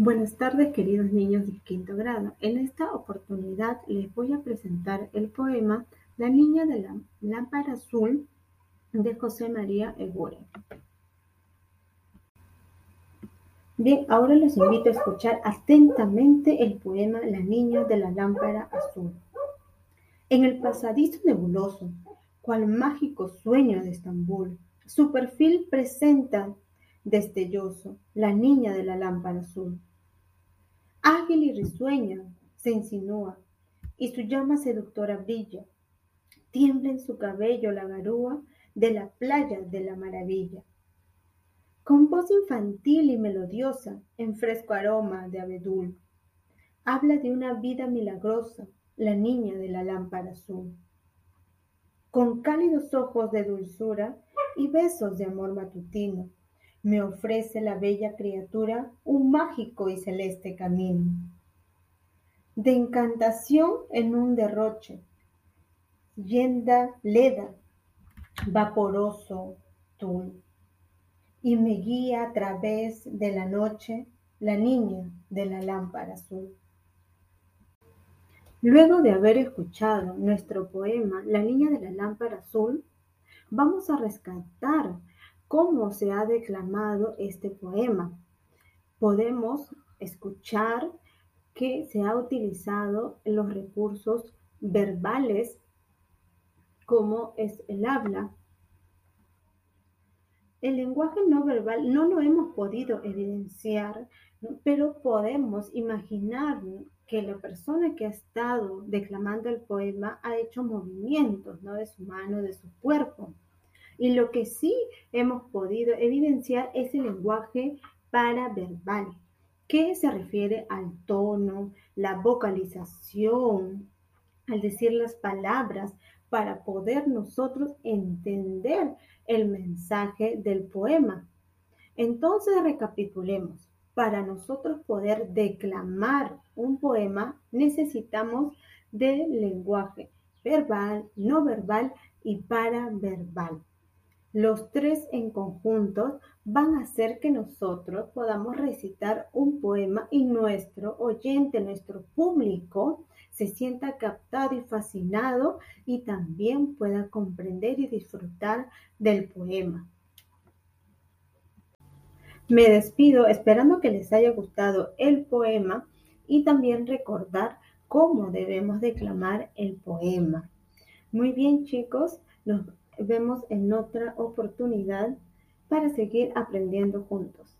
Buenas tardes queridos niños de quinto grado. En esta oportunidad les voy a presentar el poema La niña de la lámpara azul de José María Eguren. Bien, ahora los invito a escuchar atentamente el poema La niña de la lámpara azul. En el pasadizo nebuloso, cual mágico sueño de Estambul, su perfil presenta destelloso, la niña de la lámpara azul. Ágil y risueña se insinúa, y su llama seductora brilla. Tiembla en su cabello la garúa de la playa de la maravilla. Con voz infantil y melodiosa, en fresco aroma de abedul, habla de una vida milagrosa, la niña de la lámpara azul. Con cálidos ojos de dulzura y besos de amor matutino, me ofrece la bella criatura un mágico y celeste camino de encantación en un derroche, yenda leda, vaporoso tul, y me guía a través de la noche la niña de la lámpara azul. Luego de haber escuchado nuestro poema La niña de la lámpara azul, vamos a rescatar cómo se ha declamado este poema. Podemos escuchar que se ha utilizado los recursos verbales como es el habla. El lenguaje no verbal no lo hemos podido evidenciar, pero podemos imaginar que la persona que ha estado declamando el poema ha hecho movimientos ¿no? de su mano, de su cuerpo. Y lo que sí hemos podido evidenciar es el lenguaje paraverbal, que se refiere al tono, la vocalización, al decir las palabras, para poder nosotros entender el mensaje del poema. Entonces recapitulemos. Para nosotros poder declamar un poema necesitamos del lenguaje verbal, no verbal y paraverbal. Los tres en conjunto van a hacer que nosotros podamos recitar un poema y nuestro oyente, nuestro público, se sienta captado y fascinado y también pueda comprender y disfrutar del poema. Me despido esperando que les haya gustado el poema y también recordar cómo debemos declamar el poema. Muy bien chicos, nos vemos en otra oportunidad para seguir aprendiendo juntos.